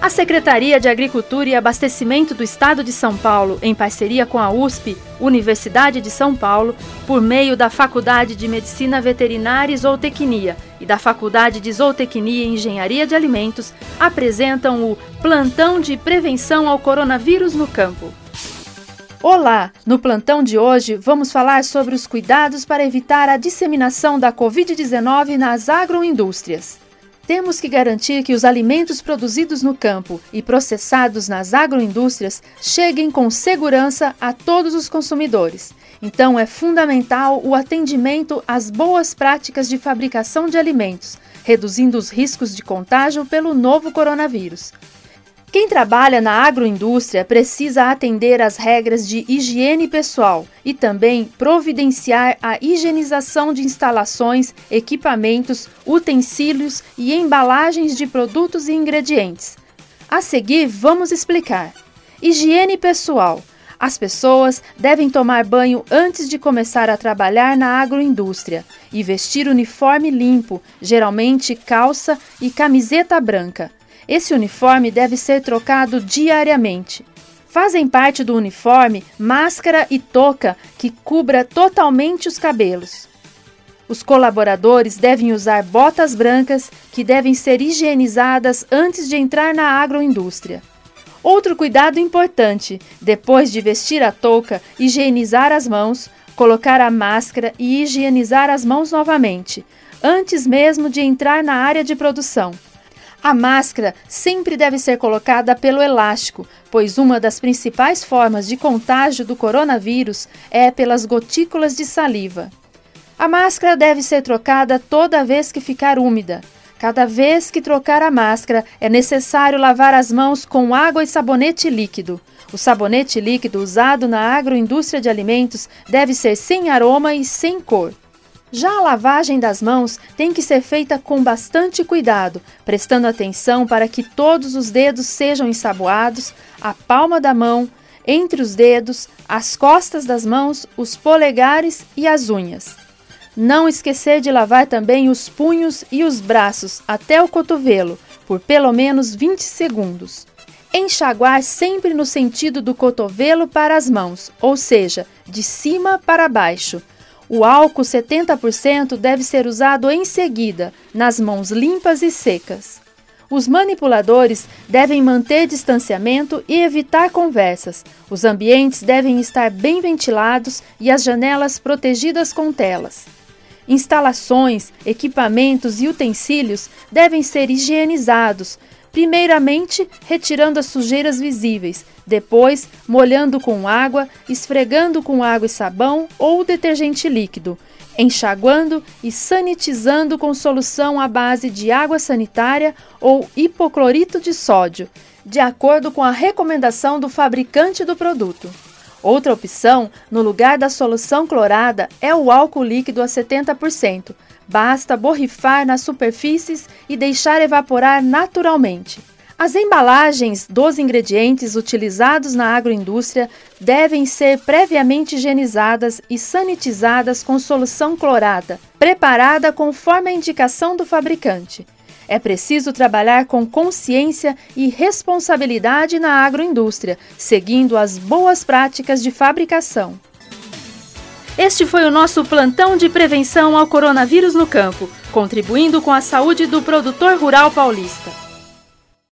A Secretaria de Agricultura e Abastecimento do Estado de São Paulo, em parceria com a USP, Universidade de São Paulo, por meio da Faculdade de Medicina Veterinária e Zootecnia e da Faculdade de Zootecnia e Engenharia de Alimentos, apresentam o Plantão de Prevenção ao Coronavírus no Campo. Olá! No plantão de hoje vamos falar sobre os cuidados para evitar a disseminação da Covid-19 nas agroindústrias. Temos que garantir que os alimentos produzidos no campo e processados nas agroindústrias cheguem com segurança a todos os consumidores. Então, é fundamental o atendimento às boas práticas de fabricação de alimentos, reduzindo os riscos de contágio pelo novo coronavírus. Quem trabalha na agroindústria precisa atender às regras de higiene pessoal e também providenciar a higienização de instalações, equipamentos, utensílios e embalagens de produtos e ingredientes. A seguir, vamos explicar. Higiene pessoal. As pessoas devem tomar banho antes de começar a trabalhar na agroindústria e vestir uniforme limpo, geralmente calça e camiseta branca. Esse uniforme deve ser trocado diariamente. Fazem parte do uniforme máscara e touca que cubra totalmente os cabelos. Os colaboradores devem usar botas brancas que devem ser higienizadas antes de entrar na agroindústria. Outro cuidado importante: depois de vestir a touca, higienizar as mãos, colocar a máscara e higienizar as mãos novamente, antes mesmo de entrar na área de produção. A máscara sempre deve ser colocada pelo elástico, pois uma das principais formas de contágio do coronavírus é pelas gotículas de saliva. A máscara deve ser trocada toda vez que ficar úmida. Cada vez que trocar a máscara, é necessário lavar as mãos com água e sabonete líquido. O sabonete líquido usado na agroindústria de alimentos deve ser sem aroma e sem cor. Já a lavagem das mãos tem que ser feita com bastante cuidado, prestando atenção para que todos os dedos sejam ensaboados, a palma da mão, entre os dedos, as costas das mãos, os polegares e as unhas. Não esquecer de lavar também os punhos e os braços até o cotovelo, por pelo menos 20 segundos. Enxaguar sempre no sentido do cotovelo para as mãos, ou seja, de cima para baixo o álcool 70% deve ser usado em seguida, nas mãos limpas e secas. Os manipuladores devem manter distanciamento e evitar conversas. Os ambientes devem estar bem ventilados e as janelas protegidas com telas. Instalações, equipamentos e utensílios devem ser higienizados, primeiramente retirando as sujeiras visíveis, depois molhando com água, esfregando com água e sabão ou detergente líquido, enxaguando e sanitizando com solução à base de água sanitária ou hipoclorito de sódio, de acordo com a recomendação do fabricante do produto. Outra opção, no lugar da solução clorada, é o álcool líquido a 70%, Basta borrifar nas superfícies e deixar evaporar naturalmente. As embalagens dos ingredientes utilizados na agroindústria devem ser previamente higienizadas e sanitizadas com solução clorada, preparada conforme a indicação do fabricante. É preciso trabalhar com consciência e responsabilidade na agroindústria, seguindo as boas práticas de fabricação. Este foi o nosso plantão de prevenção ao coronavírus no campo, contribuindo com a saúde do produtor rural paulista.